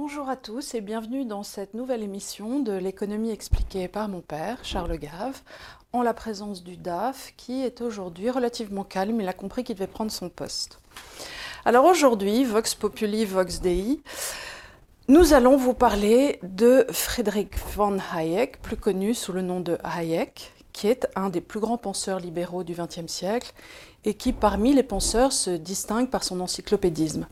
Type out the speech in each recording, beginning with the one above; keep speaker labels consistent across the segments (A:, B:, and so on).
A: Bonjour à tous et bienvenue dans cette nouvelle émission de l'économie expliquée par mon père, Charles Gave, en la présence du DAF qui est aujourd'hui relativement calme. Il a compris qu'il devait prendre son poste. Alors aujourd'hui, Vox Populi, Vox Dei, nous allons vous parler de Friedrich von Hayek, plus connu sous le nom de Hayek, qui est un des plus grands penseurs libéraux du XXe siècle et qui, parmi les penseurs, se distingue par son encyclopédisme.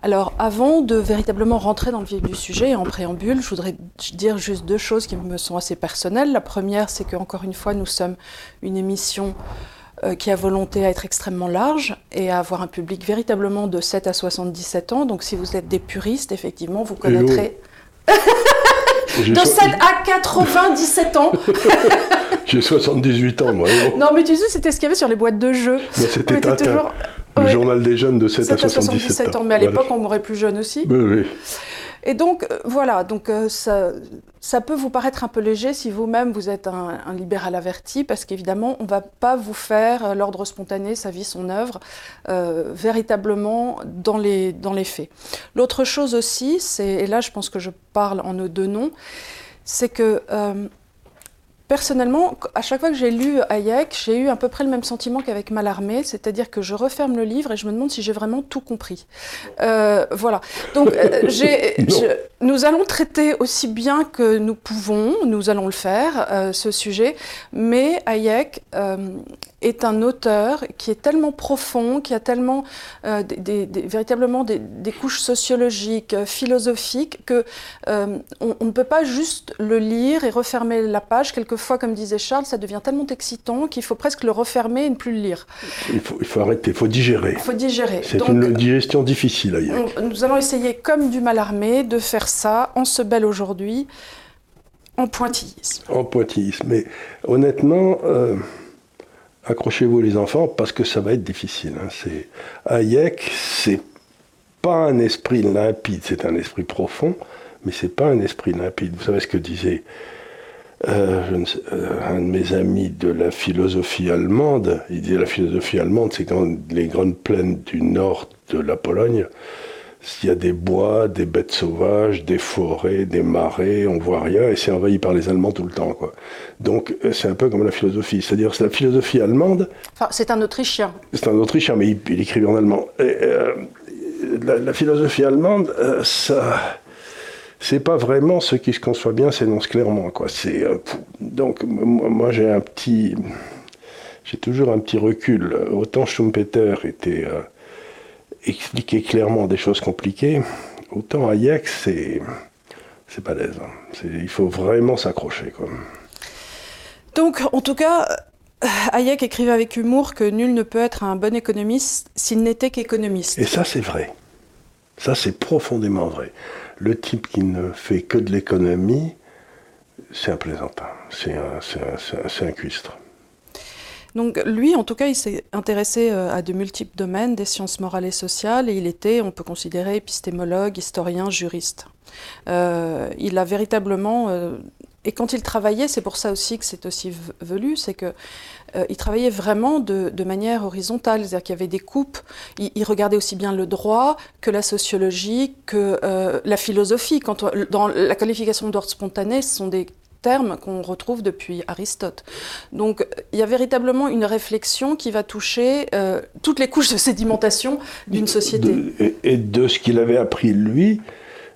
A: Alors, avant de véritablement rentrer dans le vif du sujet, en préambule, je voudrais dire juste deux choses qui me sont assez personnelles. La première, c'est qu'encore une fois, nous sommes une émission euh, qui a volonté à être extrêmement large et à avoir un public véritablement de 7 à 77 ans. Donc, si vous êtes des puristes, effectivement, vous connaîtrez... de 7 à 97 ans
B: J'ai 78 ans, moi.
A: Non, mais tu sais, c'était ce qu'il y avait sur les boîtes de jeux.
B: C'était toujours... le journal des jeunes de 7, à 77, ans.
A: Mais à l'époque, on mourrait plus jeune aussi.
B: Oui, oui.
A: Et donc, euh, voilà, donc euh, ça, peut vous paraître un peu léger si vous-même vous êtes un, libéral averti, parce qu'évidemment, on ne va pas vous faire euh, l'ordre spontané, sa vie, son œuvre, véritablement dans les, dans les faits. L'autre chose aussi, et là je pense que je parle en nos deux noms, c'est que Personnellement, à chaque fois que j'ai lu Hayek, j'ai eu à peu près le même sentiment qu'avec Mallarmé, c'est-à-dire que je referme le livre et je me demande si j'ai vraiment tout compris. Euh, voilà. Donc, euh, nous allons traiter aussi bien que nous pouvons, nous allons le faire, euh, ce sujet, mais Hayek est un auteur qui est tellement profond, qui a tellement des, véritablement des, couches sociologiques, philosophiques, que on, on, ne peut pas juste le lire et refermer la page. Quelque fois, comme disait Charles, ça devient tellement excitant qu'il faut presque le refermer et ne plus le lire.
B: Il faut, il faut arrêter, il faut digérer.
A: Il faut digérer.
B: C'est une digestion difficile, Hayek.
A: nous allons essayer, comme du mal armé, de faire ça en ce bel aujourd'hui, en pointillisme.
B: En pointillisme. Mais honnêtement, euh, accrochez-vous les enfants, parce que ça va être difficile. Hein. C'est Hayek, c'est pas un esprit limpide, c'est un esprit profond, mais c'est pas un esprit limpide. Vous savez ce que disait euh, euh, un de mes amis de la philosophie allemande, il dit la philosophie allemande, c'est quand les grandes plaines du nord de la Pologne, s'il y a des bois, des bêtes sauvages, des forêts, des marais, on voit rien et c'est envahi par les Allemands tout le temps. Quoi. Donc euh, c'est un peu comme la philosophie, c'est-à-dire c'est la philosophie allemande.
A: Enfin, c'est un Autrichien.
B: C'est un Autrichien, mais il, il écrivait en allemand. Et, la, la, philosophie allemande, ça c'est pas vraiment ce qui se conçoit bien s'énonce clairement. Quoi. C'est, euh, donc, moi, j'ai un petit. J'ai toujours un petit recul. Autant Schumpeter était euh, expliqué clairement des choses compliquées, autant Hayek, c'est. C'est pas l'aise. Hein. Il faut vraiment s'accrocher. Quoi.
A: Donc, en tout cas, Hayek écrivait avec humour que nul ne peut être un bon économiste s'il n'était qu'économiste.
B: Et ça, c'est vrai. Ça, c'est profondément vrai le type qui ne fait que de l'économie, c'est un plaisantin, c'est un, un, cuistre.
A: Donc lui, en tout cas, il s'est intéressé euh, à de multiples domaines des sciences morales et sociales, et il était, on peut considérer, épistémologue, historien, juriste. Euh, il a véritablement euh, et quand il travaillait, c'est pour ça aussi que c'est aussi velu, c'est qu'il euh, travaillait vraiment de, manière horizontale, c'est-à-dire qu'il y avait des coupes. Il, regardait aussi bien le droit que la sociologie, que euh, la philosophie. Quand dans la qualification d'ordre spontané, ce sont des termes qu'on retrouve depuis Aristote. Donc il y a véritablement une réflexion qui va toucher euh, toutes les couches de sédimentation d'une société.
B: et, de ce qu'il avait appris lui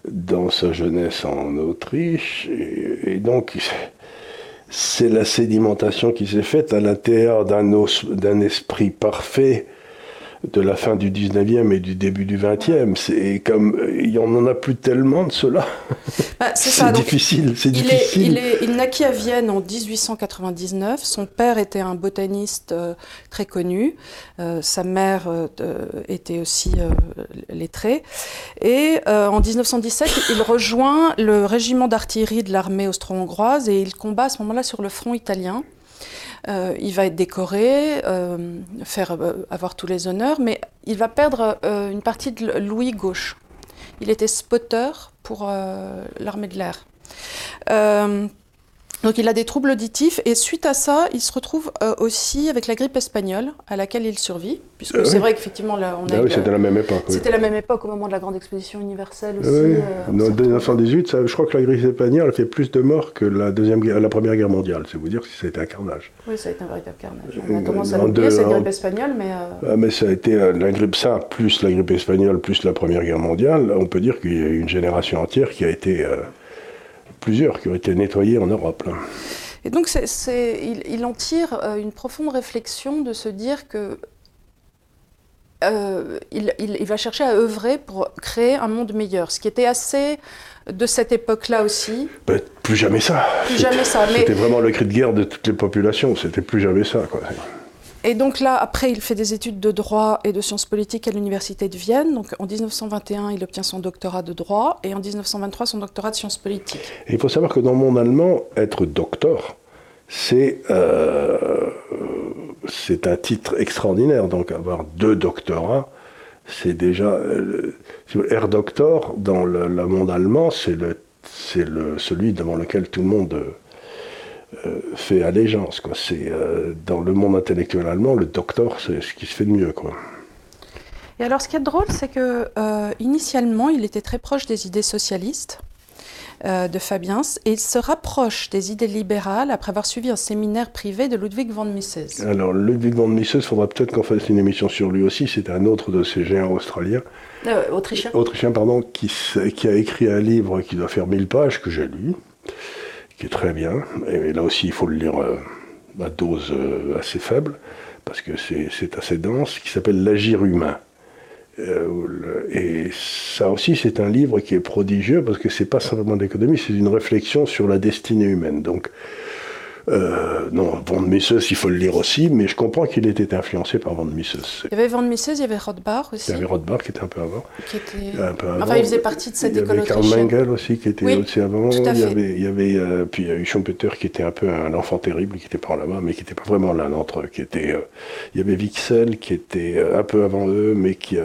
B: dans sa jeunesse en Autriche. Et, donc, c'est la sédimentation qui s'est faite à l'intérieur d'un esprit parfait de la fin du 19e et du début du 20e. C'est comme il n'y en a plus tellement de cela. Bah, c'est difficile, c'est difficile.
A: Il, naquit à Vienne en 1899. Son père était un botaniste euh, très connu. Euh, sa mère euh, était aussi lettrée. Et en 1917, il rejoint le régiment d'artillerie de l'armée austro-hongroise et il combat à ce moment-là sur le front italien. Euh, il va être décoré, euh, faire, euh, avoir tous les honneurs, mais il va perdre une partie de l'ouïe gauche. Il était spotter pour l'armée de l'air. Donc il a des troubles auditifs et suite à ça, il se retrouve euh, aussi avec la grippe espagnole à laquelle il survit, puisque
B: Ah
A: c'est
B: oui.
A: vrai qu'effectivement là on a
B: Ah oui, c'était la même époque. oui.
A: c'était la même époque au moment de la grande exposition universelle aussi.
B: Oui,
A: euh, on
B: dans
A: s'est retrouvé-
B: 1918, ça- je crois que la grippe espagnole a fait plus de morts que la, deuxième, la Première Guerre mondiale. C'est vous dire si c'était un carnage.
A: Oui, ça a été un véritable carnage. On a
B: Euh,
A: tendance à l'oublier, cette grippe espagnole, mais euh,
B: Ah, mais ça a été euh, la grippe simple, plus la grippe espagnole, plus la Première Guerre mondiale. On peut dire qu'il y a eu une génération entière qui a été. Plusieurs qui ont été nettoyées en Europe. là.
A: Et donc, il, il en tire euh, une profonde réflexion de se dire que euh, il, il- il va chercher à œuvrer pour créer un monde meilleur, ce qui était assez de cette époque-là aussi.
B: Ben, plus jamais ça.
A: Plus jamais ça. Mais,
B: C'était vraiment le cri de guerre de toutes les populations. C'était plus jamais ça. Quoi.
A: Et donc là, après, il fait des études de droit et de sciences politiques à l'université de Vienne. Donc en 1921, il obtient son doctorat de droit et en 1923, son doctorat de sciences politiques.
B: Il faut savoir que dans monde allemand, être docteur, c'est euh, c'est un titre extraordinaire. Donc avoir deux doctorats, c'est déjà. euh, Air Doctor, dans le, le monde allemand, c'est celui devant lequel tout le monde euh, fait allégeance. Quoi. C'est, euh, dans le monde intellectuel allemand, le docteur, c'est ce qui se fait de mieux. Quoi.
A: Et alors, ce qui est drôle, c'est que euh, initialement, il était très proche des idées socialistes euh, de Fabiens et il se rapproche des idées libérales après avoir suivi un séminaire privé de Ludwig von Mises.
B: Alors, Ludwig von Mises, il faudra peut-être qu'on fasse une émission sur lui aussi. C'est un autre de ces géants australiens.
A: Euh, autrichien.
B: autrichien pardon, qui, qui a écrit un livre qui doit faire 1000 pages, que j'ai lu, qui est très bien. Et là aussi, il faut le lire euh, à dose euh, assez faible, parce que c'est assez dense, qui s'appelle L'agir humain. Euh, et ça aussi, c'est un livre qui est prodigieux, parce que c'est pas simplement de l'économie, c'est une réflexion sur la destinée humaine. Donc, euh, non, von Mises, il faut le lire aussi, mais je comprends qu'il était influencé par von Mises.
A: Il y avait von Mises, il y avait Rothbard aussi,
B: Il y avait Rothbard qui était un peu avant.
A: qui était...
B: Un peu avant.
A: Enfin, il faisait partie de cette
B: il y
A: école
B: avait Karl. Mengel aussi qui était
A: Oui,
B: aussi avant.
A: tout à
B: il y
A: fait.
B: avait, il y avait euh, puis il y a eu Schumpeter qui était un peu un enfant terrible, qui était par là-bas, mais qui n'était pas vraiment l'un d'entre eux. Qui était, euh, il y avait Wixel qui était euh, un peu avant eux, mais qui,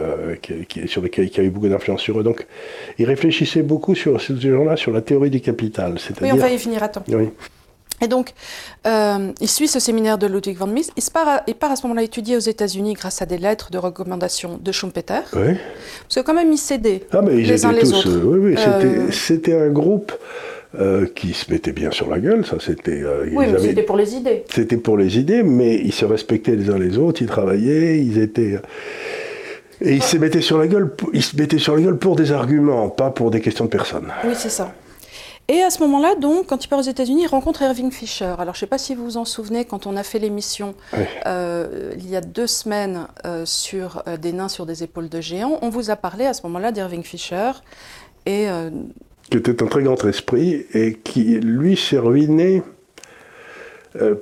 B: qui, qui- sur lesquels qui a eu beaucoup d'influence sur eux. Donc, ils réfléchissaient beaucoup sur ces gens-là sur la théorie du capital,
A: Oui, on va y venir à temps.
B: Oui.
A: Et donc, euh, il suit ce séminaire de Ludwig von Mises. Il, se part à, il part à ce moment-là étudier aux États-Unis grâce à des lettres de recommandation de Schumpeter.
B: Oui.
A: Parce que quand même, il s'aidait.
B: Ah, mais ils
A: Les
B: étaient
A: uns les
B: tous.
A: autres.
B: euh, oui, oui, c'était,
A: Euh,
B: c'était un groupe euh, qui se mettait bien sur la gueule. Ça, c'était. euh, ils
A: Oui, mais
B: avaient-
A: c'était pour les idées.
B: C'était pour les idées, mais ils se respectaient les uns les autres, ils travaillaient, ils étaient. Et ils se mettaient sur la gueule, pour- ils se mettaient sur la gueule pour des arguments, pas pour des questions de personnes.
A: Oui, c'est ça. Et à ce moment-là, donc, quand il part aux États-Unis, il rencontre Irving Fisher. Alors, je ne sais pas si vous vous en souvenez, quand on a fait l'émission euh, il y a deux semaines euh, sur euh, des nains sur des épaules de géants, on vous a parlé à ce moment-là d'Irving Fisher. Et
B: Qui était un très grand esprit et qui, lui, s'est ruiné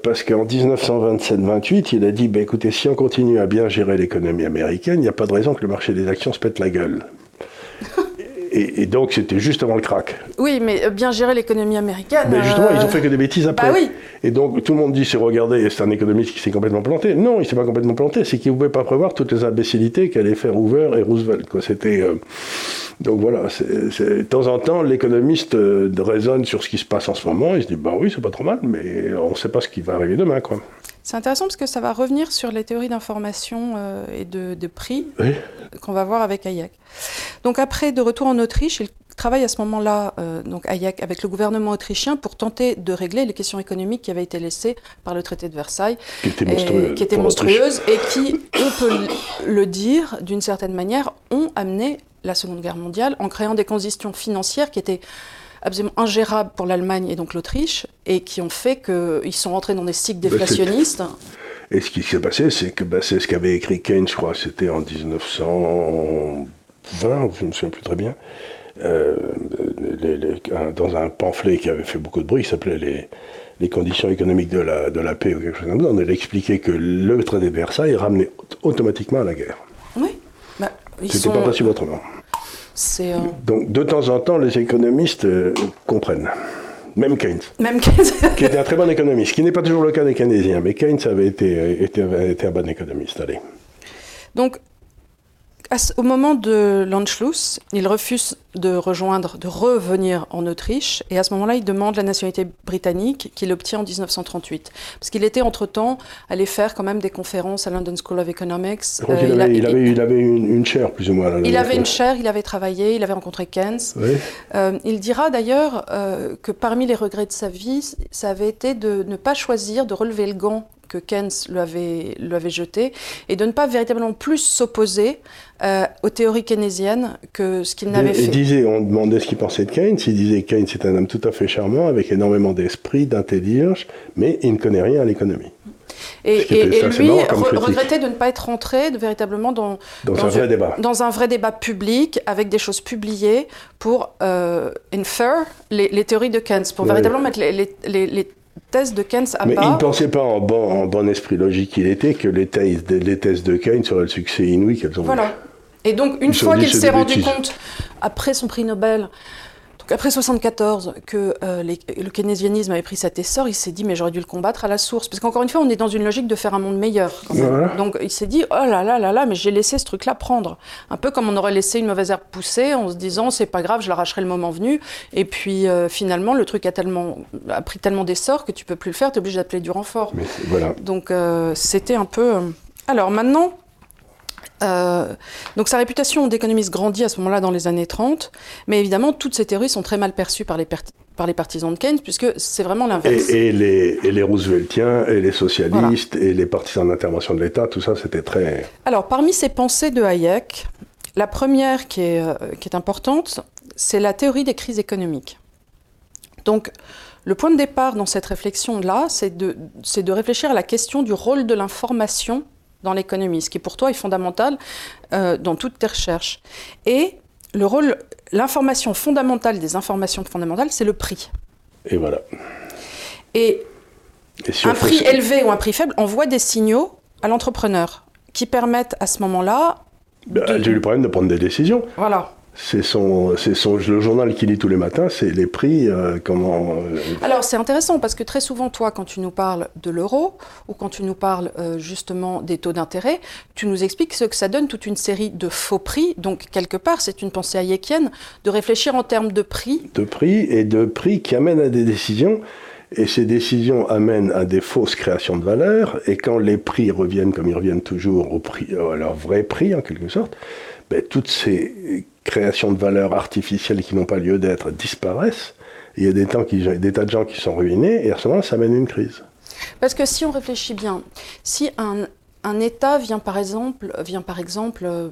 B: parce qu'en 1927-28, il a dit bah, écoutez, si on continue à bien gérer l'économie américaine, il n'y a pas de raison que le marché des actions se pète la gueule. et, et donc, c'était juste avant le crack.
A: oui, mais euh, bien gérer l'économie américaine.
B: Mais justement,
A: euh,
B: ils ont fait que des bêtises après.
A: Bah oui.
B: Et donc, tout le monde dit, c'est regardez, c'est un économiste qui s'est complètement planté. Non, il s'est pas complètement planté, c'est qu'il ne pouvait pas prévoir toutes les imbécilités qu'allaient faire Hoover et Roosevelt. Quoi. C'était, euh, Donc voilà, c'est- c'est- de temps en temps, l'économiste euh, raisonne sur ce qui se passe en ce moment, il se dit, bah oui, c'est pas trop mal, mais on ne sait pas ce qui va arriver demain. Quoi.
A: C'est intéressant parce que ça va revenir sur les théories d'information euh, et de, de prix
B: Oui.
A: qu'on va voir avec Hayek. Donc après, de retour en Autriche, il travaille à ce moment-là, euh, donc Hayek, avec le gouvernement autrichien pour tenter de régler les questions économiques qui avaient été laissées par le traité de Versailles,
B: Qui était
A: et-
B: monstrueux.
A: qui étaient
B: pour l'Autriche.
A: monstrueuses et qui, on peut le dire d'une certaine manière, ont amené la Seconde Guerre mondiale en créant des conditions financières qui étaient absolument ingérables pour l'Allemagne et donc l'Autriche, et qui ont fait qu'ils sont rentrés dans des cycles
B: Bah,
A: déflationnistes.
B: Et ce qui s'est passé, c'est que bah, c'est ce qu'avait écrit Keynes, je crois, c'était en 1920, je ne me souviens plus très bien, euh, les- les- un- dans un pamphlet qui avait fait beaucoup de bruit, qui s'appelait les, les conditions économiques de la, de la paix ou quelque chose comme ça. On avait expliqué que le traité de Versailles ramenait automatiquement à la guerre.
A: Oui. Bah, ils
B: C'était
A: sont.
B: pas possible autrement.
A: Euh,
B: Donc de temps en temps, les économistes euh, comprennent. Même Keynes,
A: même que-
B: qui était un très bon économiste, ce qui n'est pas toujours le cas des Keynésiens, mais Keynes avait été, était, été un bon économiste. Allez.
A: Donc, au moment de l'Anschluss, il refuse de rejoindre, de revenir en Autriche, et à ce moment-là, il demande la nationalité britannique qu'il obtient en 1938. Parce qu'il était entre-temps allé faire quand même des conférences à London School of Economics.
B: Euh, il, avait, il, avait, une, chaire, plus ou moins.
A: il avait une chaire, il avait travaillé, il avait rencontré Keynes. Euh, il dira d'ailleurs euh, que parmi les regrets de sa vie, ça avait été de ne pas choisir de relever le gant que Keynes lui avait, lui avait jeté, et de ne pas véritablement plus s'opposer euh, aux théories keynésiennes que ce qu'il n'avait fait.
B: Il disait, on demandait ce qu'il pensait de Keynes, il disait Keynes est un homme tout à fait charmant, avec énormément d'esprit, d'intelligence, mais il ne connaît rien à l'économie.
A: Et, lui regrettait de ne pas être rentré véritablement dans,
B: dans, un vrai débat.
A: Dans un vrai débat public, avec des choses publiées pour euh, infer les, théories de Keynes, pour véritablement mettre les, les thèse de Keynes à
B: Mais il ne pensait pas en bon, esprit logique qu'il était que les thèses, les thèses de Keynes seraient le succès inouï qu'elles ont
A: Voilà. Et donc, une fois qu'il s'est rendu compte, après son prix Nobel, donc après 74, que euh, le keynésianisme avait pris cet essor, il s'est dit mais j'aurais dû le combattre à la source, parce qu'encore une fois on est dans une logique de faire un monde meilleur. Donc il s'est dit oh là là là là, mais j'ai laissé ce truc-là prendre, un peu comme on aurait laissé une mauvaise herbe pousser en se disant c'est pas grave, je l'arracherai le moment venu. Et puis euh, finalement le truc a tellement a pris tellement d'essor que tu peux plus le faire, tu es obligé d'appeler du renfort.
B: voilà.
A: Donc euh, c'était un peu. Alors maintenant. Euh, donc sa réputation d'économiste grandit à ce moment-là dans les années 30, mais évidemment toutes ces théories sont très mal perçues par les, par les partisans de Keynes, puisque c'est vraiment l'inverse.
B: Et, les, et, les, Rooseveltiens, et les socialistes, et les partisans d'intervention de l'État, tout ça c'était très...
A: Alors parmi ces pensées de Hayek, la première qui est, euh, qui est importante, c'est la théorie des crises économiques. Donc le point de départ dans cette réflexion-là, c'est de, de réfléchir à la question du rôle de l'information dans l'économie, ce qui pour toi est fondamental euh, dans toutes tes recherches. Et le rôle, l'information fondamentale des informations fondamentales, c'est le prix.
B: Et voilà.
A: Et, un prix élevé ou un prix faible envoie des signaux à l'entrepreneur qui permettent à ce moment-là.
B: Bah, J'ai eu le problème de prendre des décisions.
A: Voilà
B: c'est son, son, le journal qu'il lit tous les matins, c'est les prix, euh, comment...
A: Euh, Alors c'est intéressant parce que très souvent, toi, quand tu nous parles de l'euro ou quand tu nous parles euh, justement des taux d'intérêt, tu nous expliques ce que ça donne toute une série de faux prix. Donc quelque part, c'est une pensée hayekienne de réfléchir en termes de prix.
B: De prix et de prix qui amènent à des décisions. Et ces décisions amènent à des fausses créations de valeur. Et quand les prix reviennent, comme ils reviennent toujours, au prix, à leur vrai prix en quelque sorte, ben, toutes ces création de valeurs artificielles qui n'ont pas lieu d'être disparaissent. Il y a des, temps qui, des tas de gens qui sont ruinés et à ce moment-là, ça mène une crise.
A: Parce que si on réfléchit bien, si un, un État vient par exemple, vient par exemple euh,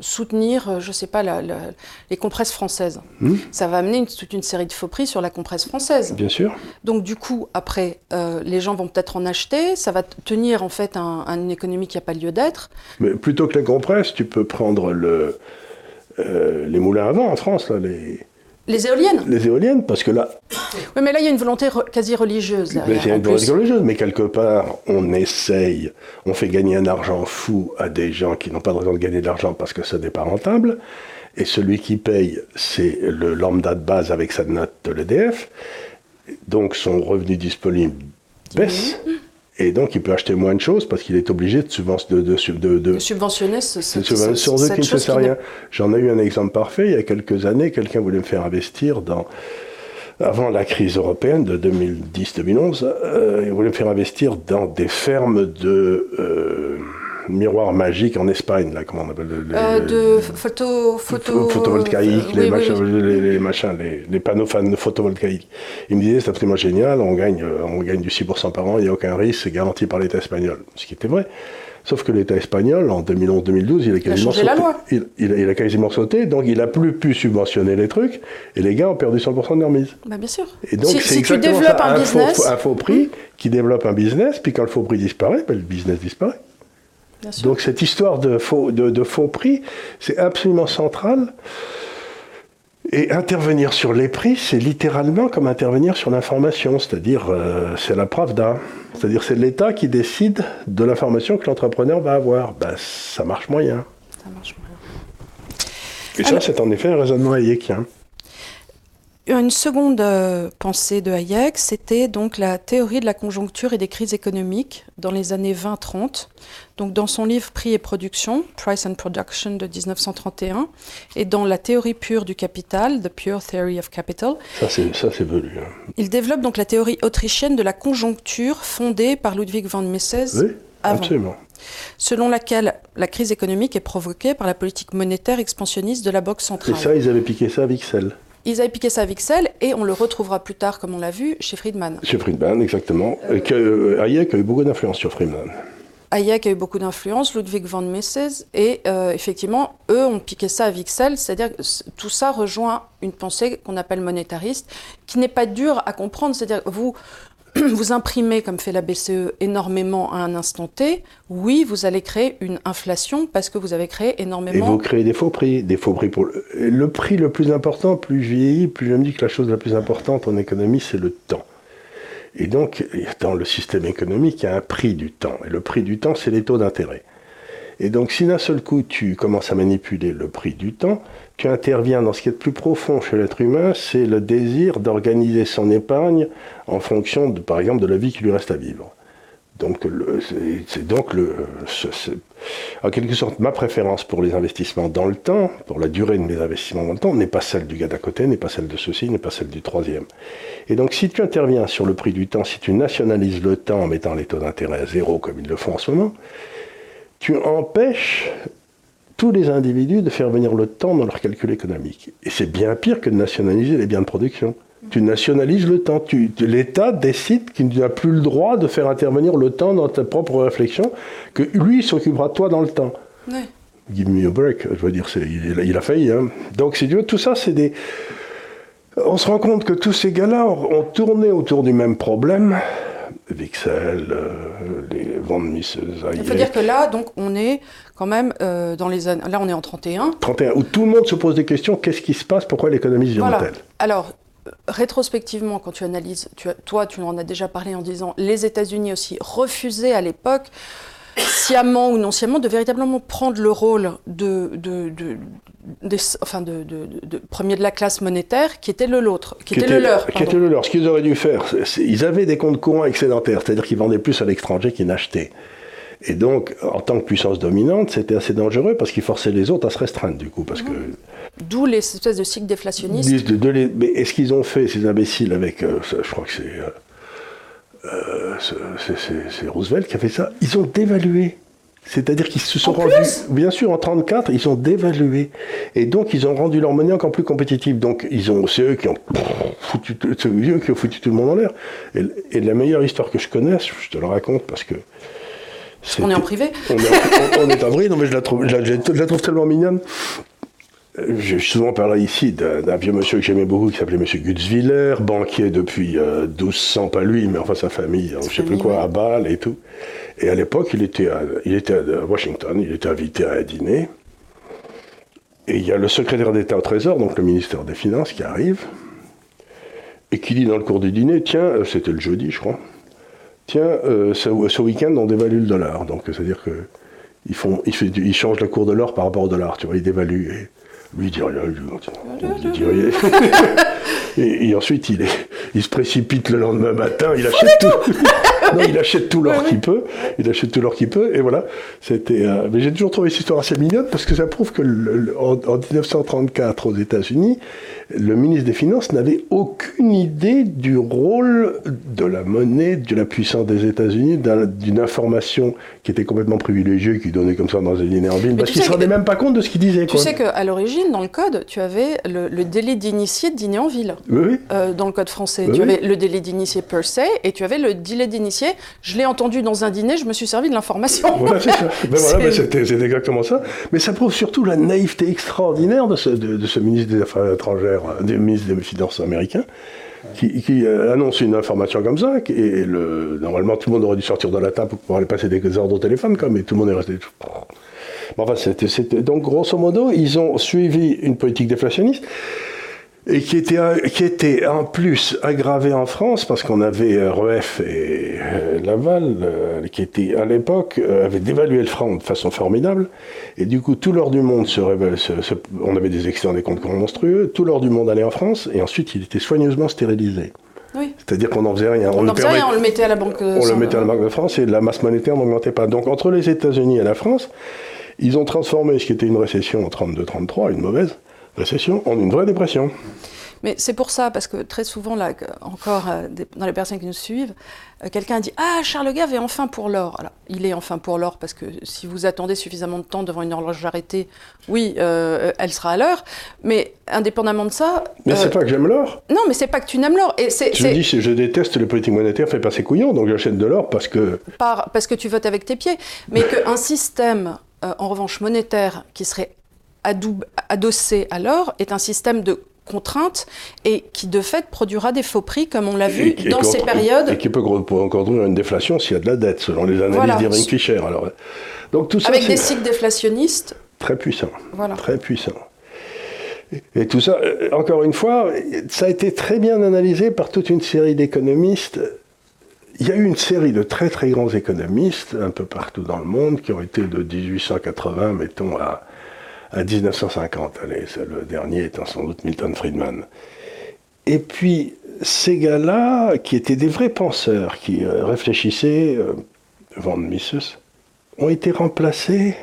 A: soutenir, euh, je ne sais pas, les compresses françaises. Hmm. Ça va amener toute une série de faux prix sur la compresse française.
B: Bien sûr.
A: Donc du coup, après, euh, les gens vont peut-être en acheter. Ça va tenir en fait un, une économie qui n'a pas lieu d'être.
B: Mais plutôt que les compresses, tu peux prendre le, les moulins à vent en France, là, les
A: les éoliennes
B: Les éoliennes, parce que là.
A: Oui, mais là, il y a une volonté quasi religieuse.
B: mais il y a une volonté religieuse, mais quelque part, on essaye, on fait gagner un argent fou à des gens qui n'ont pas de raison de gagner de l'argent parce que ça n'est pas rentable. Et celui qui paye, c'est le lambda de base avec sa note de l'EDF. Donc son revenu disponible baisse. Et donc, il peut acheter moins de choses parce qu'il est obligé de,
A: de, subventionner ce, ce,
B: ne rien. J'en ai eu un exemple parfait. Il y a quelques années, quelqu'un voulait me faire investir dans. Avant la crise européenne de 2010-2011, euh, il voulait me faire investir dans des fermes de. Euh, miroir magique en Espagne, là, comment on appelle
A: euh, De photo, photo...
B: photovoltaïque, les, machins, les, panneaux photovoltaïques. Il me disait c'est absolument génial, on gagne, euh, on gagne du 6% par an, il n'y a aucun risque, c'est garanti par l'État espagnol. Ce qui était vrai. Sauf que l'État espagnol, en 2011-2012, il a quasiment sauté. Il, a quasiment sauté, donc il n'a plus pu subventionner les trucs, et les gars ont perdu 100% de leur mise.
A: Bah bien sûr.
B: Et donc
A: si, tu développes un, business,
B: faux, un faux prix qui développe un business, puis quand le faux prix disparaît, ben, le business disparaît. Donc cette histoire de faux, de, faux prix, c'est absolument central. Et intervenir sur les prix, c'est littéralement comme intervenir sur l'information, c'est-à-dire euh, c'est la pravda, c'est-à-dire c'est l'État qui décide de l'information que l'entrepreneur va avoir. Ben, ça marche moyen. Ça marche moyen. Et ça, c'est en effet un raisonnement hayekien.
A: Une seconde euh, pensée de Hayek, c'était donc la théorie de la conjoncture et des crises économiques dans les années 20-30. Donc dans son livre Prix et production, Price and Production de 1931, et dans la théorie pure du capital, The Pure Theory of Capital.
B: Ça c'est ça c'est velu. Hein.
A: Il développe donc la théorie autrichienne de la conjoncture fondée par Ludwig von Mises.
B: Oui, absolument
A: selon laquelle la crise économique est provoquée par la politique monétaire expansionniste de la Banque centrale.
B: Et ça, ils avaient piqué ça à Wixel.
A: Ils avaient piqué ça à Wixel et on le retrouvera plus tard, comme on l'a vu, chez Friedman.
B: Chez Friedman, exactement. Euh... Que, Hayek a eu beaucoup d'influence sur Friedman.
A: Hayek a eu beaucoup d'influence, Ludwig von Mises, et euh, effectivement, eux ont piqué ça à Wixel, c'est-à-dire que tout ça rejoint une pensée qu'on appelle monétariste, qui n'est pas dure à comprendre, c'est-à-dire vous, vous imprimez, comme fait la BCE, énormément à un instant T, oui, vous allez créer une inflation parce que vous avez créé énormément.
B: Et vous créez des faux prix, des faux prix pour le, le prix le plus important. Plus je vieillis, plus je me dis que la chose la plus importante en économie, c'est le temps. Et donc, dans le système économique, il y a un prix du temps. Et le prix du temps, c'est les taux d'intérêt. Et donc, si d'un seul coup, tu commences à manipuler le prix du temps, tu interviens dans ce qui est de plus profond chez l'être humain, c'est le désir d'organiser son épargne en fonction, de, par exemple, de la vie qui lui reste à vivre. Donc, c'est donc le, en quelque sorte ma préférence pour les investissements dans le temps, pour la durée de mes investissements dans le temps, n'est pas celle du gars d'à côté, n'est pas celle de ceci, n'est pas celle du troisième. Et donc, si tu interviens sur le prix du temps, si tu nationalises le temps en mettant les taux d'intérêt à zéro comme ils le font en ce moment, tu empêches tous les individus de faire venir le temps dans leur calcul économique. Et c'est bien pire que de nationaliser les biens de production. Tu nationalises le temps. L'État décide qu'il n'a plus le droit de faire intervenir le temps dans ta propre réflexion, que lui s'occupera de toi dans le temps. Give me a break, je veux dire, il, il, a failli. Hein. Donc, si tu veux, tout ça, c'est des. On se rend compte que tous ces gars-là ont tourné autour du même problème, Vixel, euh, les Van Mises,
A: Il faut dire que là, donc, on est quand même euh, dans les années. Là, on est en 31.
B: 31, où tout le monde se pose des questions qu'est-ce qui se passe Pourquoi l'économie se
A: voilà. Alors, rétrospectivement, quand tu analyses, tu, toi, tu en as déjà parlé en disant les États-Unis aussi refusaient à l'époque sciemment ou non sciemment, de véritablement prendre le rôle de, de, de, de enfin de, premier de la classe monétaire, qui était le l'autre, qui, qui, était, le leur.
B: Qui était le leur. Ce qu'ils auraient dû faire, ils avaient des comptes courants excédentaires, c'est-à-dire qu'ils vendaient plus à l'étranger qu'ils n'achetaient. Et donc, en tant que puissance dominante, c'était assez dangereux parce qu'ils forçaient les autres à se restreindre, du coup. Parce que...
A: D'où les espèces de cycles déflationnistes.
B: De, de les... Mais est-ce qu'ils ont fait, ces imbéciles, avec. Euh, je crois que c'est. Euh, c'est Roosevelt qui a fait ça. Ils ont dévalué. C'est-à-dire qu'ils se sont rendus, bien sûr, en 34, ils ont dévalué. Et donc, ils ont rendu leur monnaie encore plus compétitive. Donc, ils ont, c'est eux qui ont foutu, eux qui ont foutu tout le monde en l'air. Et, et, la meilleure histoire que je connaisse, je te la raconte parce que.
A: On est en privé.
B: On est, on, on est en vrai, non mais je la trouve, je la, je la trouve tellement mignonne. J'ai souvent parlé ici d'un vieux monsieur que j'aimais beaucoup qui s'appelait Monsieur Gutzwiller, banquier depuis euh, 1200, pas lui, mais enfin sa famille, je sais plus quoi, à Bâle et tout. Et à l'époque, il, était à, il était à Washington, il était invité à un dîner. Et il y a le secrétaire d'État au Trésor, donc le ministère des Finances, qui arrive, et qui dit dans le cours du dîner, tiens, euh, c'était le jeudi, je crois, tiens, euh, ce, ce week-end, on dévalue le dollar. Donc, c'est-à-dire que ils, font, ils, changent le cours de l'or par rapport au dollar, tu vois, ils dévaluent. Et, lui, il dit rien, il dit rien. et, et, ensuite, il, est, il se précipite le lendemain matin, il achète tout. non, il achète tout l'or qu'il peut. Il achète tout l'or qu'il peut, et voilà. C'était. Euh, mais j'ai toujours trouvé cette histoire assez mignonne parce que ça prouve que le, le, en, en, 1934, aux États-Unis, le ministre des Finances n'avait aucune idée du rôle de la monnaie, de la puissance des États-Unis, d'une information qui était complètement privilégiée, qui donnait comme ça dans un dîner en ville, parce qu'il ne se rendait même pas compte de ce qu'il disait.
A: Tu quoi. sais qu'à l'origine, dans le code, tu avais le, le délai d'initié de dîner en ville.
B: Oui, oui.
A: Euh, dans le code français. Oui, tu avais le délai d'initié per se et tu avais le délai d'initié. Je l'ai entendu dans un dîner, je me suis servi de l'information.
B: Voilà, c'est ça. Ben voilà, c'était exactement ça. Mais ça prouve surtout la naïveté extraordinaire de ce, de, de ce ministre des Affaires étrangères des ministres des Finances américains, qui, qui euh, annonce une information comme ça, et le, normalement tout le monde aurait dû sortir de la table pour pouvoir aller passer des ordres au téléphone, comme, et tout le monde est resté. Bon, enfin, c'était, c'était, donc grosso modo, ils ont suivi une politique déflationniste et qui était, qui était en plus aggravée en France parce qu'on avait REF et euh, Laval, qui était à l'époque euh, avait dévalué le franc de façon formidable, et du coup tout l'or du monde se révèle, on avait des excédents des comptes monstrueux, tout l'or du monde allait en France, et ensuite il était soigneusement stérilisé. C'est-à-dire qu'on n'en faisait rien.
A: On,
B: on
A: faisait rien, on le mettait à la Banque
B: On le mettait à la Banque de France et la masse monétaire n'augmentait pas. Donc entre les États-Unis et la France, ils ont transformé ce qui était une récession en 32-33, une mauvaise récession, en une vraie dépression.
A: Mais c'est pour ça, parce que très souvent, là, encore euh, dans les personnes qui nous suivent, euh, quelqu'un dit Ah, Charles Gave est enfin pour l'or. Alors, il est enfin pour l'or parce que si vous attendez suffisamment de temps devant une horloge arrêtée, oui, euh, elle sera à l'heure. Mais indépendamment de ça.
B: Mais c'est pas que j'aime l'or.
A: Non, mais c'est pas que tu n'aimes l'or.
B: Et c'est, je dis, je déteste les politiques monétaires fait passer couillon, donc j'achète de l'or parce que.
A: Par, parce que tu votes avec tes pieds. Mais qu'un système, en revanche, monétaire qui serait adossé à l'or est un système de contrainte et qui de fait produira des faux prix comme on l'a vu dans ces périodes.
B: Et qui peut encore une déflation s'il y a de la dette, selon les analyses d'Irving Fisher. Alors,
A: donc tout ça, Avec des cycles déflationnistes.
B: Très puissants. Très puissants. Et, tout ça, euh, encore une fois, ça a été très bien analysé par toute une série d'économistes. Il y a eu une série de très très grands économistes un peu partout dans le monde qui ont été de 1880, mettons, à, à 1950. Allez, le dernier étant sans doute Milton Friedman. Et puis, ces gars-là, qui étaient des vrais penseurs, qui euh, réfléchissaient, euh, Van ont été remplacés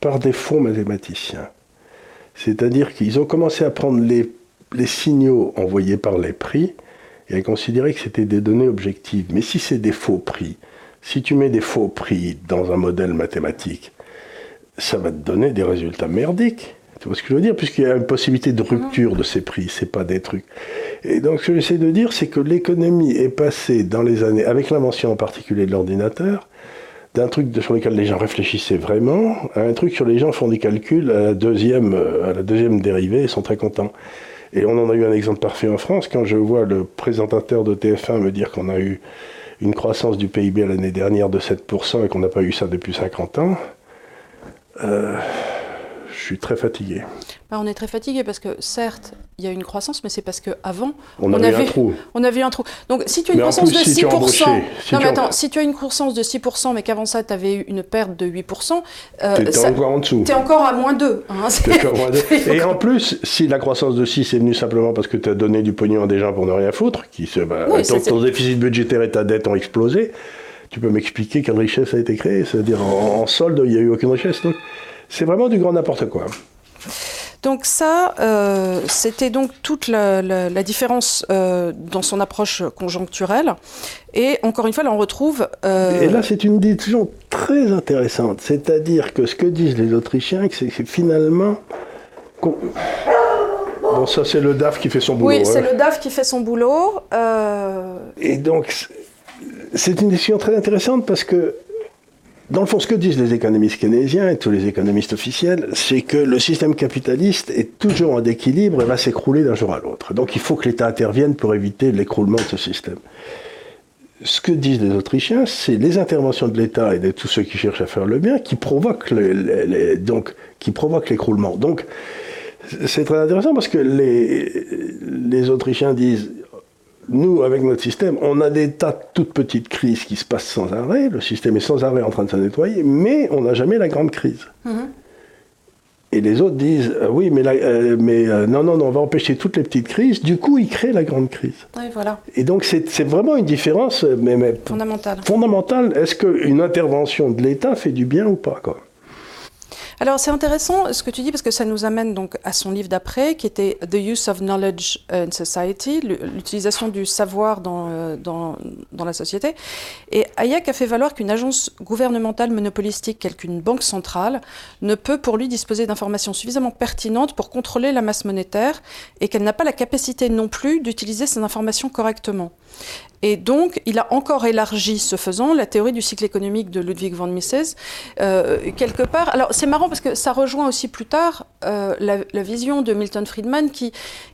B: par des faux mathématiciens. C'est-à-dire qu'ils ont commencé à prendre les, signaux envoyés par les prix et à considérer que c'était des données objectives. Mais si c'est des faux prix, si tu mets des faux prix dans un modèle mathématique, ça va te donner des résultats merdiques. Tu vois ce que je veux dire? Puisqu'il y a une possibilité de rupture de ces prix, c'est pas des trucs. Et donc ce que j'essaie de dire, c'est que l'économie est passée dans les années, avec l'invention en particulier de l'ordinateur, d'un truc sur lequel les gens réfléchissaient vraiment, à un truc sur les gens font des calculs à la deuxième, à la deuxième dérivée et sont très contents. Et on en a eu un exemple parfait en France, quand je vois le présentateur de TF1 me dire qu'on a eu une croissance du PIB l'année dernière de 7% et qu'on n'a pas eu ça depuis 50 ans, euh, je suis très fatigué.
A: Bah, on est très fatigué parce que certes, il y a une croissance, mais c'est parce qu'avant,
B: on, on, avait un trou.
A: On avait un trou. Donc si tu as une croissance de 6%, non, mais attends, si tu as une croissance de 6%, mais qu'avant ça, tu avais eu une perte de 8%,
B: euh, tu es encore en dessous.
A: Tu es encore à moins 2. Hein,
B: Et en plus, si la croissance de 6 est venue simplement parce que tu as donné du pognon à des gens pour ne rien foutre, qui se, bah, ton déficit budgétaire et ta dette ont explosé, tu peux m'expliquer quelle richesse a été créée C'est-à-dire en, solde, il n'y a eu aucune richesse. Donc c'est vraiment du grand n'importe quoi.
A: Donc ça, euh, c'était donc toute la, différence euh, dans son approche conjoncturelle. Et encore une fois, là, on retrouve...
B: Euh, Et là, c'est une décision très intéressante. C'est-à-dire que ce que disent les Autrichiens, c'est que finalement... Bon, ça, c'est le DAF qui fait son boulot.
A: Oui, c'est hein. le DAF qui fait son boulot.
B: Et donc, c'est une décision très intéressante parce que, dans le fond, ce que disent les économistes keynésiens et tous les économistes officiels, c'est que le système capitaliste est toujours en déséquilibre et va s'écrouler d'un jour à l'autre. Donc il faut que l'État intervienne pour éviter l'écroulement de ce système. Ce que disent les Autrichiens, c'est les interventions de l'État et de tous ceux qui cherchent à faire le bien qui provoquent l'écroulement. Donc c'est très intéressant parce que les Autrichiens disent nous, avec notre système, on a des tas de toutes petites crises qui se passent sans arrêt. Le système est sans arrêt en train de se nettoyer, mais on n'a jamais la grande crise. Mhm. Et les autres disent euh, oui, mais, euh, mais euh, non, non, non, on va empêcher toutes les petites crises. Du coup, ils créent la grande crise.
A: Oui, voilà.
B: Et donc, c'est vraiment une différence mais, mais
A: fondamentale.
B: Fondamentale. Est-ce qu'une intervention de l'État fait du bien ou pas quoi?
A: Alors c'est intéressant ce que tu dis parce que ça nous amène donc à son livre d'après qui était The Use of Knowledge in Society, l'utilisation du savoir dans, euh, dans, la société. Et Hayek a fait valoir qu'une agence gouvernementale monopolistique telle qu'une banque centrale ne peut pour lui disposer d'informations suffisamment pertinentes pour contrôler la masse monétaire et qu'elle n'a pas la capacité non plus d'utiliser ces informations correctement. Et donc, il a encore élargi, ce faisant, la théorie du cycle économique de Ludwig von Mises, euh, quelque part. Alors, c'est marrant parce que ça rejoint aussi plus tard euh, la, vision de Milton Friedman qui,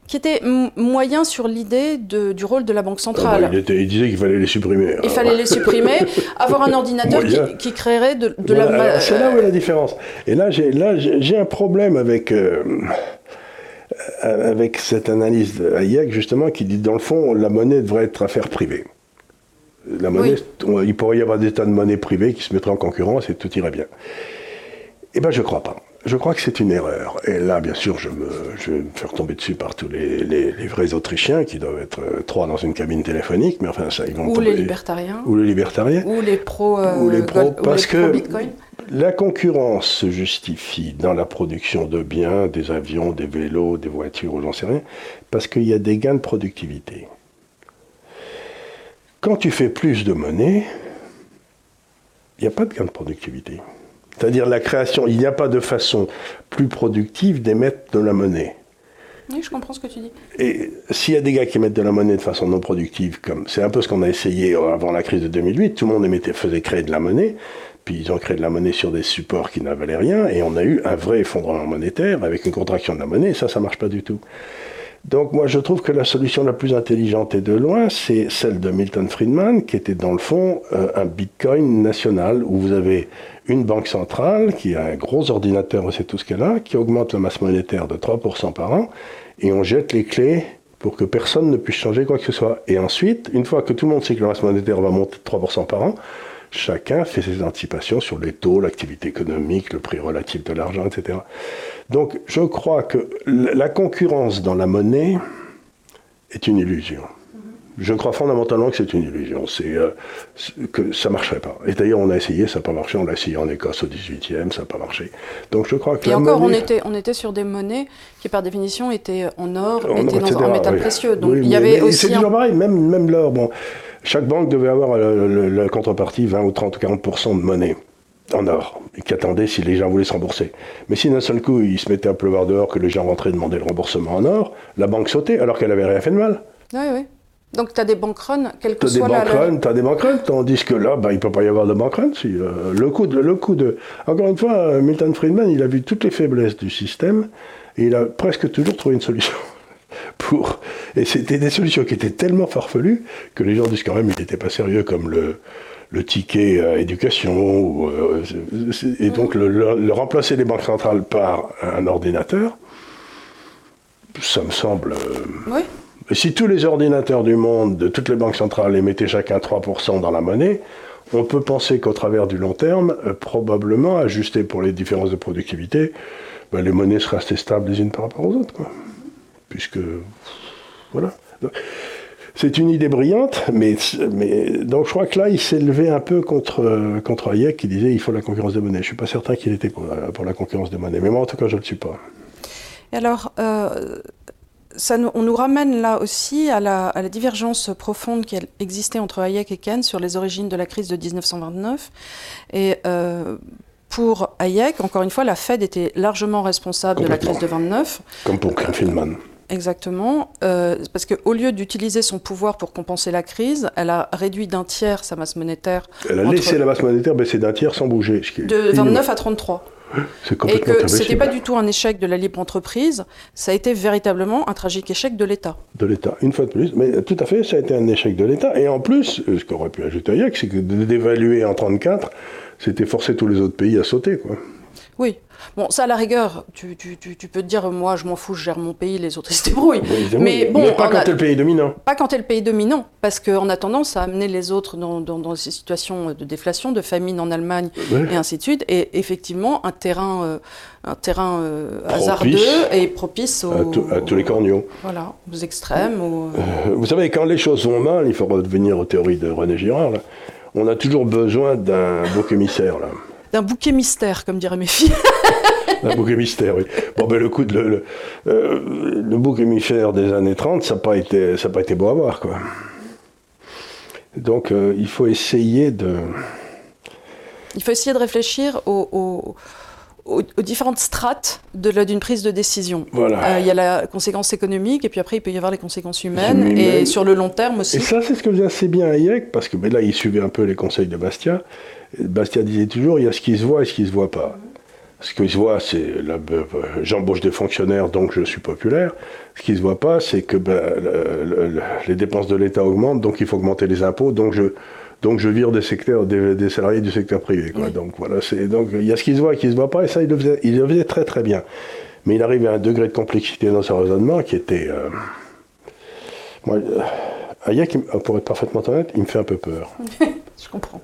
A: qui était moyen sur l'idée du rôle de la Banque centrale.
B: Ah bah, il, disait qu'il fallait les supprimer.
A: Il fallait les supprimer, avoir un ordinateur qui, créerait de, la...
B: C'est là où est la différence. Et là, j'ai un problème avec... Euh, avec cette analyse de Hayek, justement, qui dit, dans le fond, la monnaie devrait être affaire privée. La monnaie, il pourrait y avoir des tas de monnaies privées qui se mettraient en concurrence et tout irait bien. Eh bien, je ne crois pas. Je crois que c'est une erreur. Et là, bien sûr, je, me, vais me faire tomber dessus par tous les, vrais Autrichiens qui doivent être euh, trois dans une cabine téléphonique, mais enfin, ça, ils vont
A: Ou les libertariens.
B: Ou les libertariens.
A: Ou les pro, euh,
B: ou les pro parce que la concurrence se justifie dans la production de biens, des avions, des vélos, des voitures, j'en sais rien, parce qu'il y a des gains de productivité. Quand tu fais plus de monnaie, il n'y a pas de gain de productivité. C'est-à-dire la création, il n'y a pas de façon plus productive d'émettre de la monnaie.
A: Oui, je comprends ce que tu dis.
B: Et s'il y a des gars qui émettent de la monnaie de façon non productive, comme c'est un peu ce qu'on a essayé avant la crise de 2008, tout le monde émettait, faisait créer de la monnaie, puis ils ont créé de la monnaie sur des supports qui n'avalaient rien, et on a eu un vrai effondrement monétaire avec une contraction de la monnaie, et ça, ça marche pas du tout. Donc moi je trouve que la solution la plus intelligente et de loin, c'est celle de Milton Friedman, qui était dans le fond euh, un Bitcoin national, où vous avez une banque centrale qui a un gros ordinateur, c'est tout ce qu'elle a, qui augmente la masse monétaire de 3% par an, et on jette les clés pour que personne ne puisse changer quoi que ce soit. Et ensuite, une fois que tout le monde sait que la masse monétaire va monter de 3% par an, chacun fait ses anticipations sur les taux, l'activité économique, le prix relatif de l'argent, etc. Donc je crois que la concurrence dans la monnaie est une illusion. Je crois fondamentalement que c'est une illusion, c'est euh, que ça ne marcherait pas. Et d'ailleurs, on a essayé, ça n'a pas marché. On l'a essayé en Écosse au 18e, ça n'a pas marché. Donc je crois que.
A: Et encore, on, était, on était sur des monnaies qui, par définition, étaient en or, étaient dans, en métal précieux. Donc il y avait aussi.
B: C'est toujours pareil, même, même l'or. Bon, chaque banque devait avoir la contrepartie 20 ou 30 ou 40% de monnaie en or, et qui attendait si les gens voulaient se rembourser. Mais si d'un seul coup, il se mettait à pleuvoir dehors, que les gens rentraient demander le remboursement en or, la banque sautait alors qu'elle n'avait rien fait de mal.
A: Oui, oui. Donc tu as des bankrun, quel que
B: soit
A: la...
B: Tu as des bankrun, tandis que là, bah, il ne peut pas y avoir de bankrun. Si, euh, le, coup de, le coup de... Encore une fois, Milton Friedman, il a vu toutes les faiblesses du système, et il a presque toujours trouvé une solution. Pour... Et c'était des solutions qui étaient tellement farfelues que les gens disent quand même qu'il n'était pas sérieux comme le, le ticket à éducation. Ou, euh, et donc le, remplacer les banques centrales par un ordinateur, ça me semble... Euh,
A: oui.
B: Si tous les ordinateurs du monde, de toutes les banques centrales, émettaient chacun 3% dans la monnaie, on peut penser qu'au travers du long terme, euh, probablement, ajusté pour les différences de productivité, ben, les monnaies seraient assez stables les unes par rapport aux autres. Quoi. Puisque, voilà. C'est une idée brillante, mais, mais donc je crois que là, il s'est levé un peu contre, contre Hayek qui disait il faut la concurrence des monnaies. Je ne suis pas certain qu'il était pour, pour, la concurrence des monnaies, mais moi en tout cas, je ne le suis pas.
A: Et alors, euh, ça on nous ramène là aussi à la, à la, divergence profonde qui existait entre Hayek et Keynes sur les origines de la crise de 1929. Et euh, pour Hayek, encore une fois, la Fed était largement responsable de la crise de 29.
B: Comme pour Feynman.
A: Exactement, euh, parce qu'au lieu d'utiliser son pouvoir pour compenser la crise, elle a réduit d'un tiers sa masse monétaire.
B: Elle a laissé la masse monétaire baisser d'un tiers sans bouger.
A: de 29 à 33. Et que ce n'était pas du tout un échec de la libre entreprise, ça a été véritablement un tragique échec de l'État.
B: De l'État, une fois de plus. Mais tout à fait, ça a été un échec de l'État. Et en plus, ce qu'aurait pu ajouter Hayek, c'est que d'évaluer en 34, c'était forcer tous les autres pays à sauter. Quoi.
A: Oui. Bon, ça, à la rigueur, tu, tu, tu, peux te dire, moi, je m'en fous, je gère mon pays, les autres, ils se débrouillent.
B: mais bon, pas quand t'es le pays dominant.
A: Pas quand t'es le pays dominant, parce qu'on a tendance à amener les autres dans, dans, ces situations de déflation, de famine en Allemagne, et ainsi de suite. Et effectivement, un terrain, euh, un terrain euh, hasardeux et propice
B: à, tous les corneaux.
A: Voilà, aux extrêmes.
B: Euh, vous savez, quand les choses vont mal, il faut revenir aux théories de René Girard, là, on a toujours besoin d'un bouc émissaire, là
A: d'un bouquet mystère, comme diraient mes filles.
B: un bouquet mystère, oui. Bon, ben, le coup de le, euh, le, bouquet mystère des années 30, ça n'a pas, été, pas été beau à voir, quoi. Donc, euh, il faut essayer de.
A: Il faut essayer de réfléchir aux, aux, différentes strates d'une prise de décision.
B: Voilà.
A: Euh, il y a la conséquence économique, et puis après, il peut y avoir les conséquences humaines, et sur le long terme aussi.
B: Et ça, c'est ce que faisait assez bien Hayek, parce que ben là, il suivait un peu les conseils de Bastia. Bastia disait toujours, il y a ce qui se voit et ce qui ne se voit pas. Ce qui se voit, c'est euh, j'embauche des fonctionnaires, donc je suis populaire. Ce qui ne se voit pas, c'est que ben, les dépenses de l'État augmentent, donc il faut augmenter les impôts, donc je, donc je vire des, secteurs, des, salariés du secteur privé. Donc voilà, donc il y a ce qui se voit et qui ne se voit pas, et ça, il le, faisait, il le faisait très très bien. Mais il arrivait à un degré de complexité dans son raisonnement qui était... Euh, moi, Hayek, pour être parfaitement honnête, il me fait un peu peur.
A: Je comprends.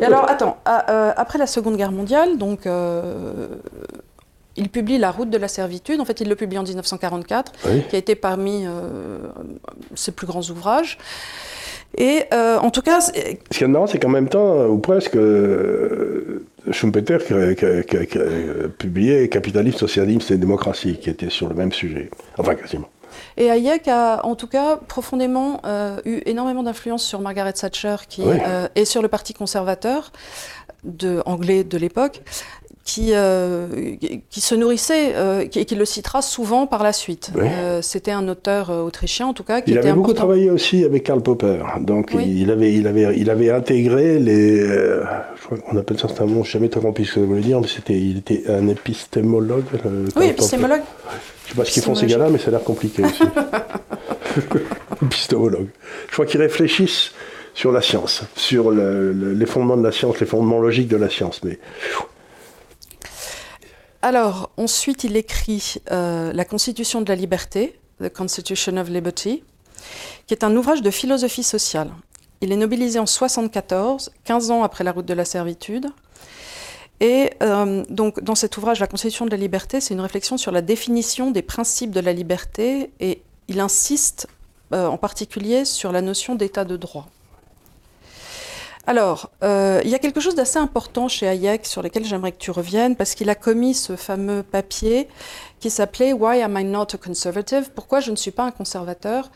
A: Et alors, attends, euh, après la Seconde Guerre mondiale, donc, euh, il publie La route de la servitude. En fait, il le publie en 1944, qui a été parmi euh, ses plus grands ouvrages. Et en tout cas. Ce
B: qui est marrant, c'est qu'en même temps, ou presque, Schumpeter qui a, publié Capitalisme, Socialisme et Démocratie, qui était sur le même sujet. Enfin, quasiment.
A: Et Hayek a en tout cas profondément euh, eu énormément d'influence sur Margaret Thatcher qui, euh, et sur le Parti conservateur de, anglais de l'époque. Qui, euh, qui, se nourrissait et qui, qui, le citera souvent par la suite. C'était un auteur autrichien, en tout cas, qui
B: il
A: avait
B: beaucoup travaillé aussi avec Karl Popper. Donc, il, avait, il, avait, il avait intégré les. je crois qu'on appelle ça, un mot, je ne sais jamais trop compris ce que ça voulait dire, mais c'était, il était un épistémologue.
A: oui, épistémologue.
B: Je sais pas ce qu'ils font ces gars-là, mais ça a l'air compliqué aussi. Épistémologue. Je crois qu'ils réfléchissent sur la science, sur les fondements de la science, les fondements logiques de la science. Mais
A: alors, ensuite, il écrit euh, La Constitution de la liberté, The Constitution of Liberty, qui est un ouvrage de philosophie sociale. Il est nobilisé en 1974, 15 ans après la route de la servitude. Et euh, donc, dans cet ouvrage, La Constitution de la liberté, c'est une réflexion sur la définition des principes de la liberté et il insiste euh, en particulier sur la notion d'état de droit. Alors, euh, il y a quelque chose d'assez important chez Hayek sur lequel j'aimerais que tu reviennes, parce qu'il a commis ce fameux papier qui s'appelait Why am I not a conservative? Pourquoi je ne suis pas un conservateur?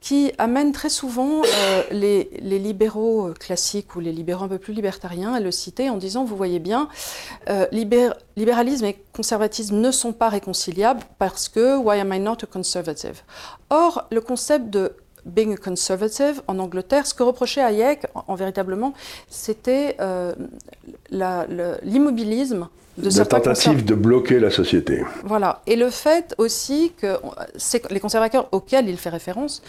A: qui amène très souvent euh, les, libéraux classiques ou les libéraux un peu plus libertariens à le citer en disant, vous voyez bien, euh, libéralisme et conservatisme ne sont pas réconciliables parce que why am I not a conservative? Or, le concept de being a conservative en Angleterre, ce que reprochait Hayek, en, véritablement, c'était l'immobilisme
B: de, de tentative de bloquer la société.
A: Voilà. Et le fait aussi que les conservateurs auxquels il fait référence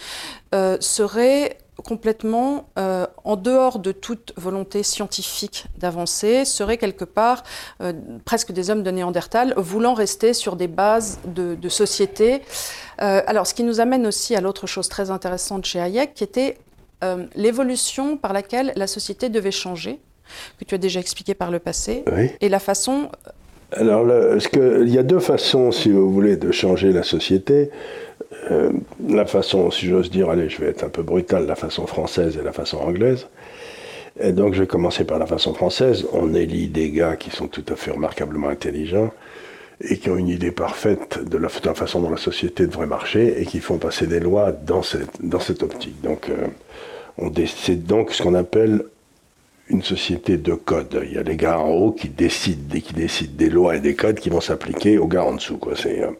A: euh, seraient complètement euh, en dehors de toute volonté scientifique d'avancer, seraient quelque part euh, presque des hommes de Néandertal, voulant rester sur des bases de, de société. alors, ce qui nous amène aussi à l'autre chose très intéressante chez Hayek, qui était l'évolution par laquelle la société devait changer que tu as déjà expliqué par le passé, et la façon...
B: Alors, il y a deux façons, si vous voulez, de changer la société. Euh, la façon, si j'ose dire, allez, je vais être un peu brutal, la façon française et la façon anglaise. Et donc, je vais commencer par la façon française. On élit des gars qui sont tout à fait remarquablement intelligents et qui ont une idée parfaite de la, façon dont la société devrait marcher et qui font passer des lois dans cette, dans cette optique. Donc, euh, c'est donc ce qu'on appelle une société de code. Il y a les gars en haut qui décident, qui décident des lois et des codes qui vont s'appliquer aux gars en dessous. C'est euh,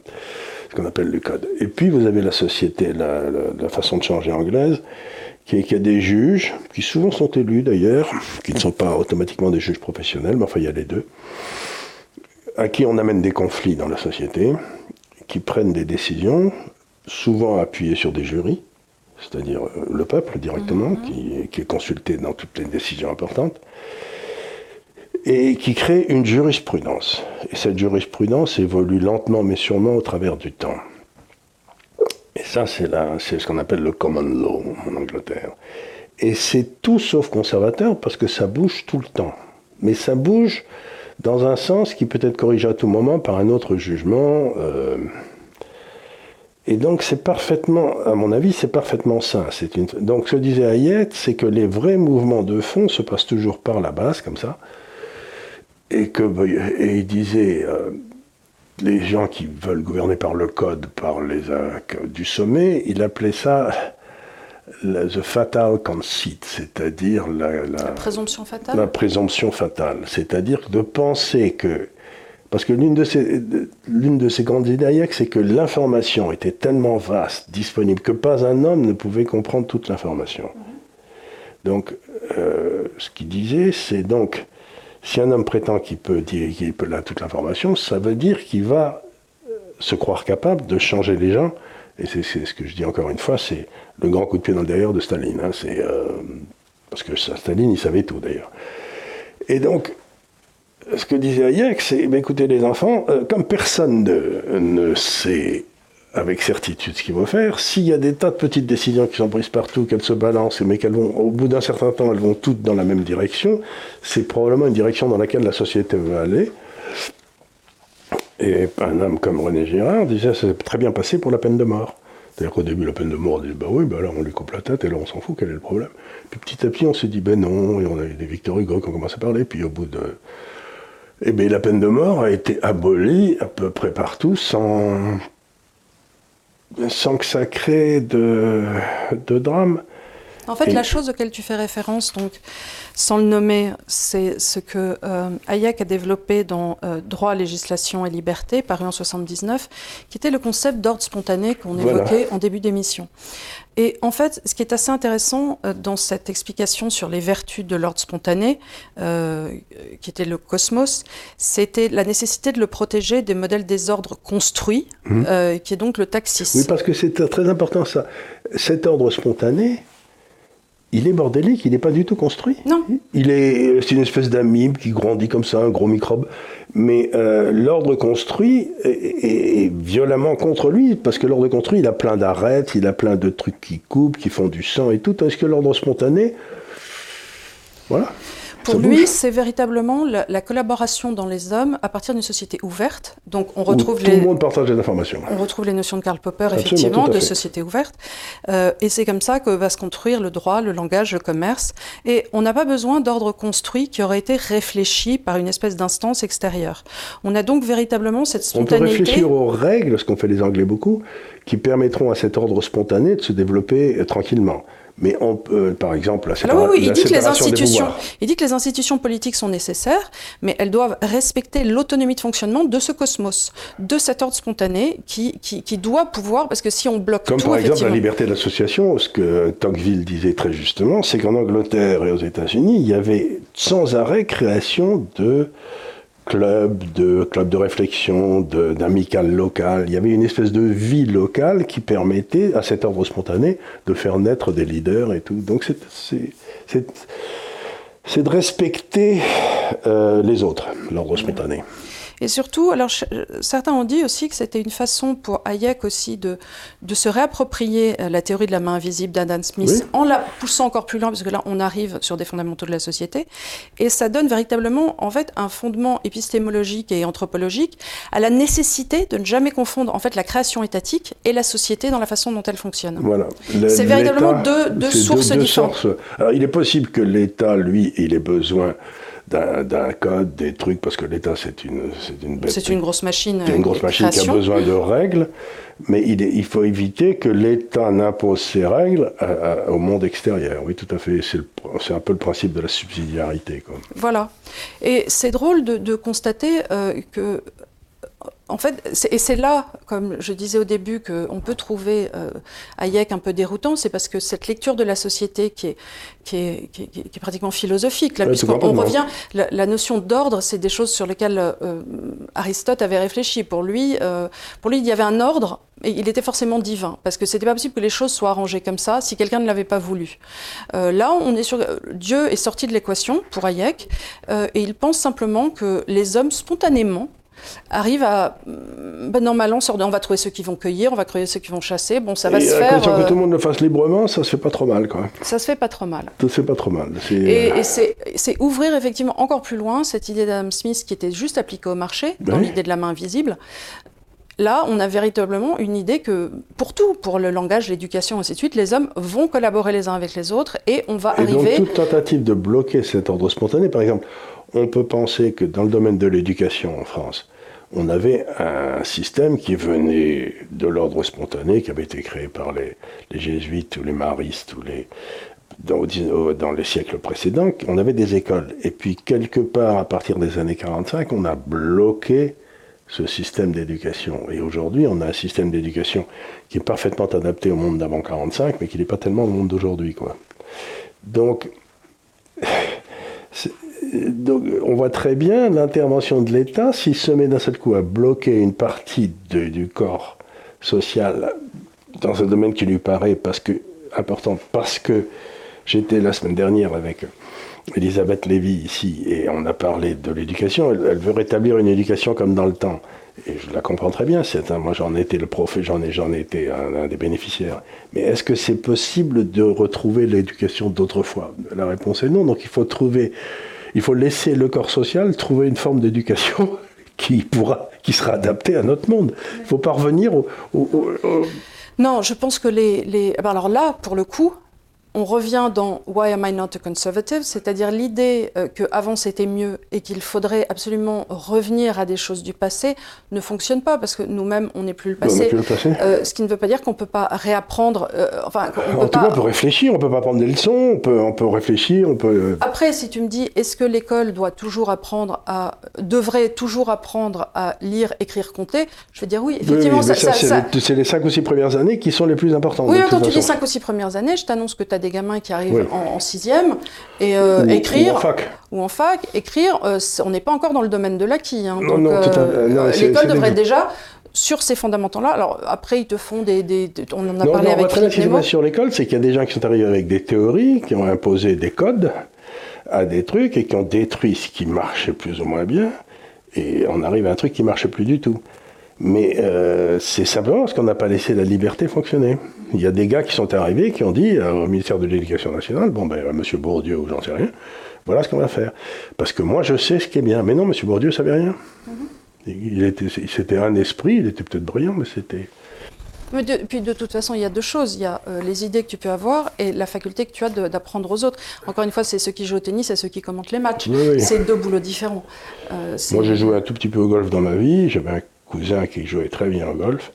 B: ce qu'on appelle le code. Et puis vous avez la société, la, façon de changer anglaise, qui, est, qui a des juges, qui souvent sont élus d'ailleurs, qui ne sont pas automatiquement des juges professionnels, mais enfin il y a les deux, à qui on amène des conflits dans la société, qui prennent des décisions, souvent appuyées sur des jurys c'est-à-dire euh, le peuple directement, mhm. qui, est consulté dans toutes les décisions importantes, et qui crée une jurisprudence. Et cette jurisprudence évolue lentement mais sûrement au travers du temps. Et ça, c'est, ce qu'on appelle le common law en Angleterre. Et c'est tout sauf conservateur parce que ça bouge tout le temps. Mais ça bouge dans un sens qui peut être corrigé à tout moment par un autre jugement. Euh, et donc c'est parfaitement, à mon avis, c'est parfaitement ça. Donc ce que disait Hayek, c'est que les vrais mouvements de fond se passent toujours par la base, comme ça. Et, que, et il disait, euh, les gens qui veulent gouverner par le code, par les du sommet, il appelait ça la, the fatal conceit, c'est-à-dire la,
A: la, présomption fatale?
B: La présomption fatale, c'est-à-dire de penser que parce que l'une de ces, l'une de ces grandes idées c'est que l'information était tellement vaste, disponible, que pas un homme ne pouvait comprendre toute l'information. Donc, euh, ce qu'il disait, c'est donc, si un homme prétend qu'il peut dire qu'il peut là toute l'information, ça veut dire qu'il va euh, se croire capable de changer les gens. Et c'est, ce que je dis encore une fois, c'est le grand coup de pied dans le derrière de Staline. Hein, euh, parce que Staline, il savait tout d'ailleurs. Et donc, ce que disait Hayek, c'est écoutez les enfants, euh, comme personne ne, sait avec certitude ce qu'il faut faire. S'il y a des tas de petites décisions qui sont prises partout, qu'elles se balancent, mais qu'elles vont, au bout d'un certain temps, elles vont toutes dans la même direction, c'est probablement une direction dans laquelle la société veut aller. Et un homme comme René Girard disait ça s'est très bien passé pour la peine de mort. C'est-à-dire qu'au début, la peine de mort, on dit bah oui, bah là, on lui coupe la tête, et là, on s'en fout, quel est le problème? Puis petit à petit, on s'est dit ben non, et on a eu des Victor Hugo qui ont commencé à parler, puis au bout de. Eh bien, la peine de mort a été abolie à peu près partout sans sans que ça crée de, de drame.
A: En fait, la chose auquel tu fais référence, donc, sans le nommer, c'est ce que euh, Hayek a développé dans euh, Droit, législation et liberté, paru en 79, qui était le concept d'ordre spontané qu'on évoquait en début d'émission. Et en fait, ce qui est assez intéressant euh, dans cette explication sur les vertus de l'ordre spontané, qui était le cosmos, c'était la nécessité de le protéger des modèles des ordres construits, mmh. qui est donc le taxis.
B: Oui, parce que c'est très important ça. Cet ordre spontané, il est bordélique, il n'est pas du tout construit.
A: Non.
B: Il est, c'est une espèce d'amibe qui grandit comme ça, un gros microbe. Mais euh, l'ordre construit est, violemment contre lui, parce que l'ordre construit, il a plein d'arêtes, il a plein de trucs qui coupent, qui font du sang et tout, est-ce que l'ordre spontané, voilà.
A: Pour lui, c'est véritablement la, collaboration dans les hommes à partir d'une société ouverte. Donc, on retrouve
B: Où les. Tout le monde partage des informations.
A: On retrouve les notions de Karl Popper, effectivement, de société ouverte. Euh, et c'est comme ça que va se construire le droit, le langage, le commerce. Et on n'a pas besoin d'ordre construit qui aurait été réfléchi par une espèce d'instance extérieure. On a donc véritablement cette spontanéité.
B: On peut réfléchir aux règles, ce qu'ont fait les Anglais beaucoup, qui permettront à cet ordre spontané de se développer euh, tranquillement. Mais on peut, par exemple, la,
A: séparation oui, il dit que les institutions, Il dit que les institutions politiques sont nécessaires, mais elles doivent respecter l'autonomie de fonctionnement de ce cosmos, de cet ordre spontané qui, qui, qui doit pouvoir, parce que si on bloque
B: Comme par exemple la liberté d'association, ce que Tocqueville disait très justement, c'est qu'en Angleterre et aux États-Unis, il y avait sans arrêt création de club de, club de réflexion, d'amical local. Il y avait une espèce de vie locale qui permettait à cet ordre spontané de faire naître des leaders et tout. Donc c'est de respecter euh, les autres, l'ordre spontané.
A: Et surtout, alors certains ont dit aussi que c'était une façon pour Hayek aussi de, de se réapproprier euh, la théorie de la main invisible d'Adam Smith en la poussant encore plus loin, parce que là on arrive sur des fondamentaux de la société, et ça donne véritablement en fait un fondement épistémologique et anthropologique à la nécessité de ne jamais confondre en fait la création étatique et la société dans la façon dont elle fonctionne.
B: Voilà.
A: C'est véritablement deux, deux sources différentes.
B: Alors il est possible que l'État, lui, il ait besoin d'un code, des trucs, parce que l'État, c'est une,
A: c'est une C'est une grosse machine.
B: C'est une grosse machine qui a besoin de règles, mais il, il faut éviter que l'État n'impose ses règles au monde extérieur. Oui, tout à fait. C'est un peu le principe de la subsidiarité. Quoi.
A: Voilà. Et c'est drôle de, de constater euh, que en fait, et c'est là, comme je disais au début, qu'on peut trouver euh, Hayek un peu déroutant, c'est parce que cette lecture de la société qui est, qui est, qui est, pratiquement philosophique, là, puisqu'on revient, la, notion d'ordre, c'est des choses sur lesquelles euh, Aristote avait réfléchi. Pour lui, euh, pour lui, il y avait un ordre, et il était forcément divin, parce que c'était pas possible que les choses soient arrangées comme ça si quelqu'un ne l'avait pas voulu. là, on est sur Dieu est sorti de l'équation pour Hayek, et il pense simplement que les hommes spontanément arrive à ben normalement on va trouver ceux qui vont cueillir, on va trouver ceux qui vont chasser. Bon, ça va se faire.
B: que euh, tout le monde le fasse librement, ça se fait pas trop mal, quoi.
A: Ça se fait pas trop mal.
B: Ça se fait pas trop mal.
A: Et, euh, c'est ouvrir effectivement encore plus loin cette idée d'Adam Smith qui était juste appliquée au marché, dans l'idée de la main invisible. Là, on a véritablement une idée que pour tout, pour le langage, l'éducation, ainsi de suite, les hommes vont collaborer les uns avec les autres et on va
B: et
A: arriver.
B: Donc, toute tentative de bloquer cet ordre spontané, par exemple, on peut penser que dans le domaine de l'éducation en France, on avait un système qui venait de l'ordre spontané, qui avait été créé par les, jésuites ou les maristes ou les, dans, les siècles précédents. On avait des écoles. Et puis, quelque part, à partir des années 45, on a bloqué ce système d'éducation. Et aujourd'hui, on a un système d'éducation qui est parfaitement adapté au monde d'avant 45, mais qui n'est pas tellement au monde d'aujourd'hui. Donc, donc, on voit très bien l'intervention de l'État s'il se met d'un seul coup à bloquer une partie du corps social dans un domaine qui lui paraît parce que, important parce que J'étais la semaine dernière avec Elisabeth Lévy ici et on a parlé de l'éducation. Elle, veut rétablir une éducation comme dans le temps. Et je la comprends très bien. Moi, j'en étais le prof et j'en ai, j'en été un, des bénéficiaires. Mais est-ce que c'est possible de retrouver l'éducation d'autrefois? La réponse est non. Donc il faut trouver, il faut laisser le corps social trouver une forme d'éducation qui pourra, qui sera adaptée à notre monde. Il faut parvenir au,
A: Non, je pense que les, les, alors là, pour le coup, on revient dans Why am I not a conservative, c'est-à-dire l'idée euh, qu'avant c'était mieux et qu'il faudrait absolument revenir à des choses du passé ne fonctionne pas parce que nous-mêmes on n'est plus le passé.
B: Plus le passé.
A: Euh, ce qui ne veut pas dire qu'on ne peut pas réapprendre. Euh, enfin,
B: on en tout cas, on peut réfléchir, on peut pas prendre des leçons, on peut, on peut réfléchir, on peut.
A: Après, si tu me dis, est-ce que l'école doit toujours apprendre à, devrait toujours apprendre à lire, écrire, compter, je vais dire oui. Effectivement,
B: ça, c'est les, cinq ou six premières années qui sont les plus importantes.
A: Oui, quand tu dis cinq ou six premières années, je t'annonce que tu as des gamins qui arrivent en, sixième et euh, écrire
B: ou en fac,
A: ou en fac écrire, euh, on n'est pas encore dans le domaine de l'acquis. Hein, donc euh, l'école devrait déjà sur ces fondamentaux-là. Alors après, ils te font des, on en a parlé avec.
B: Très ce qui se sur l'école, c'est qu'il y a des gens qui sont arrivés avec des théories, qui ont imposé des codes à des trucs et qui ont détruit ce qui marchait plus ou moins bien. Et on arrive à un truc qui marchait plus du tout. Mais euh, c'est simplement parce qu'on n'a pas laissé la liberté fonctionner. Il y a des gars qui sont arrivés qui ont dit euh, au ministère de l'Éducation nationale, bon ben Monsieur Bourdieu ou j'en sais rien, voilà ce qu'on va faire. Parce que moi je sais ce qui est bien. Mais non, Monsieur Bourdieu savait rien. Mm-hmm. Il était, c'était un esprit, il était peut-être brillant, mais c'était.
A: Mais puis de toute façon, il y a deux choses. Il y a euh, les idées que tu peux avoir et la faculté que tu as d'apprendre aux autres. Encore une fois, c'est ceux qui jouent au tennis et ceux qui commentent les matchs. C'est deux boulots différents.
B: Moi, j'ai joué un tout petit peu au golf dans ma vie. J'avais un cousin qui jouait très bien au golf.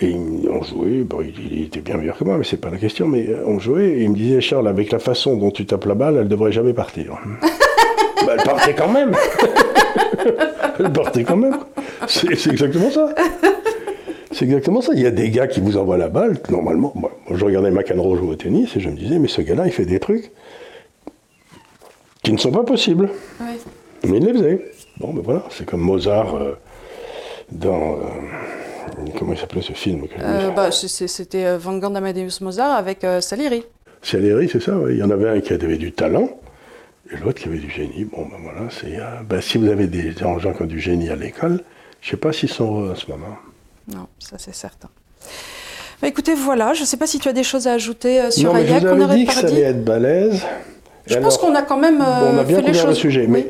B: Et on jouait, bon, il, était bien meilleur que moi, mais c'est pas la question, mais euh, on jouait, et il me disait, Charles, avec la façon dont tu tapes la balle, elle devrait jamais partir. bah, elle partait quand même Elle partait quand même C'est exactement ça C'est exactement ça. Il y a des gars qui vous envoient la balle, normalement. Moi, je regardais McEnroe jouer au tennis, et je me disais, mais ce gars-là, il fait des trucs qui ne sont pas possibles. Mais il les faisait. Bon, ben voilà, c'est comme Mozart... Euh, dans. Euh, comment il s'appelait ce film
A: euh, bah, C'était euh, Van Gogh Amadeus Mozart avec Salieri.
B: Salieri, c'est ça, oui. Il y en avait un qui avait du talent et l'autre qui avait du génie. Bon, ben voilà, c'est. Ben, si vous avez des gens qui ont du génie à l'école, je ne sais pas s'ils sont heureux en ce moment.
A: Non, ça c'est certain. Bah, écoutez, voilà, je ne sais pas si tu as des choses à ajouter sur
B: non, mais Je vous avais dit que ça allait être balèze.
A: Je pense qu'on a quand même on
B: a bien
A: fait les choses. le
B: sujet, mais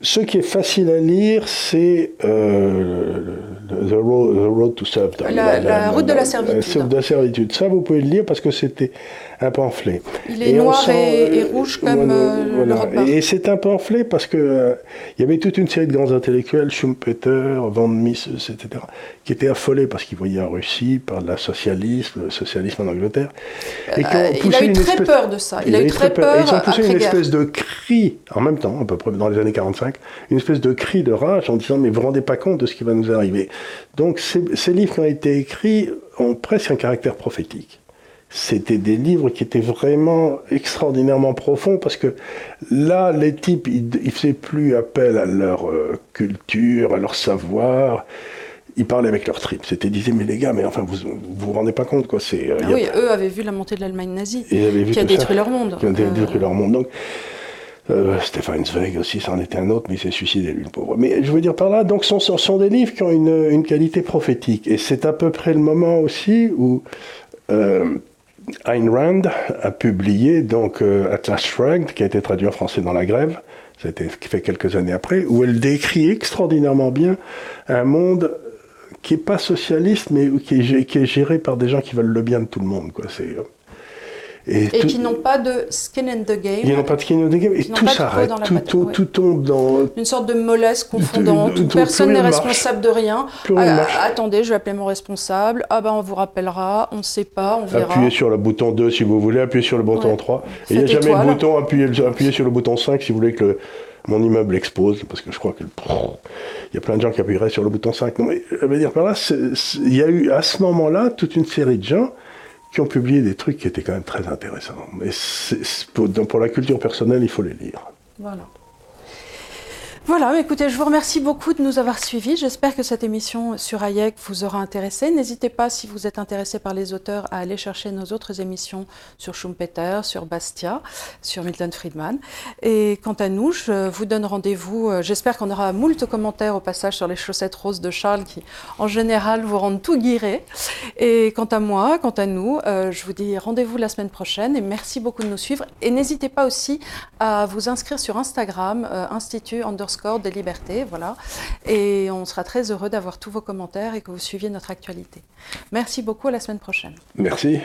B: ce qui est facile à lire, c'est euh, the, road, to Serve.
A: La, route de la servitude.
B: de la servitude. Ça, vous pouvez le lire parce que c'était un pamphlet.
A: Il est noir et, rouge comme euh, le
B: Et c'est un pamphlet parce que euh, il y avait toute une série de grands intellectuels, Schumpeter, Van Mises, etc., qui étaient affolés parce qu'ils voyaient en Russie par le socialisme, le socialisme en Angleterre.
A: Et qui ont poussé il a eu très peur de ça. Il, a eu très peur.
B: ils ont poussé une espèce de cri, en même temps, à peu près dans les années 45, une espèce de cri de rage en disant mais vous vous rendez pas compte de ce qui va nous arriver. Donc ces, livres qui ont été écrits ont presque un caractère prophétique. C'était des livres qui étaient vraiment extraordinairement profonds parce que là, les types, ils ne faisaient plus appel à leur euh, culture, à leur savoir ils parlaient avec leur trip. C'était disaient mais les gars, mais enfin vous vous, rendez pas compte quoi.
A: C'est. Euh, ah oui, eux avaient vu la montée de l'Allemagne nazie, qui a détruit leur monde.
B: Qui a détruit leur monde. Donc euh, Stéphane Zweig aussi, c'en était un autre, mais il s'est suicidé, lui, le pauvre. Mais je veux dire par là, donc ce sont, sont, des livres qui ont une, une, qualité prophétique. Et c'est à peu près le moment aussi où euh, Ayn Rand a publié donc euh, Atlas Shrugged, qui a été traduit en français dans la grève, ça a été fait quelques années après, où elle décrit extraordinairement bien un monde qui n'est pas socialiste, mais qui est, qui est, géré par des gens qui veulent le bien de tout le monde. Quoi. C'est,
A: et, qui n'ont pas de skin in the game.
B: Ils n'ont pas de skin in the game. Et tout s'arrête. Tout, tout, tombe dans.
A: Une sorte de mollesse confondante où personne n'est responsable de rien. Ah, attendez, je vais appeler mon responsable. Ah ben on vous rappellera, on ne sait pas, on verra.
B: Appuyez sur le bouton 2 si vous voulez, appuyez sur le bouton 3. Et il n'y a jamais le bouton, appuyez, appuyez sur le bouton 5 si vous voulez que mon immeuble explose, parce que je crois que il y a plein de gens qui appuieraient sur le bouton 5. Non, mais je veux dire par là, il y a eu à ce moment-là toute une série de gens qui ont publié des trucs qui étaient quand même très intéressants. Mais pour, la culture personnelle, il faut les lire.
A: Voilà. Voilà, écoutez, je vous remercie beaucoup de nous avoir suivis. J'espère que cette émission sur Hayek vous aura intéressé. N'hésitez pas, si vous êtes intéressé par les auteurs, à aller chercher nos autres émissions sur Schumpeter, sur Bastia, sur Milton Friedman. Et quant à nous, je vous donne rendez-vous. Euh, j'espère qu'on aura moult commentaires au passage sur les chaussettes roses de Charles qui, en général, vous rendent tout guiré. Et quant à moi, quant à nous, euh, je vous dis rendez-vous la semaine prochaine et merci beaucoup de nous suivre. Et n'hésitez pas aussi à vous inscrire sur Instagram, euh, Institut underscore score de liberté, voilà. Et on sera très heureux d'avoir tous vos commentaires et que vous suiviez notre actualité. Merci beaucoup, à la semaine prochaine.
B: Merci.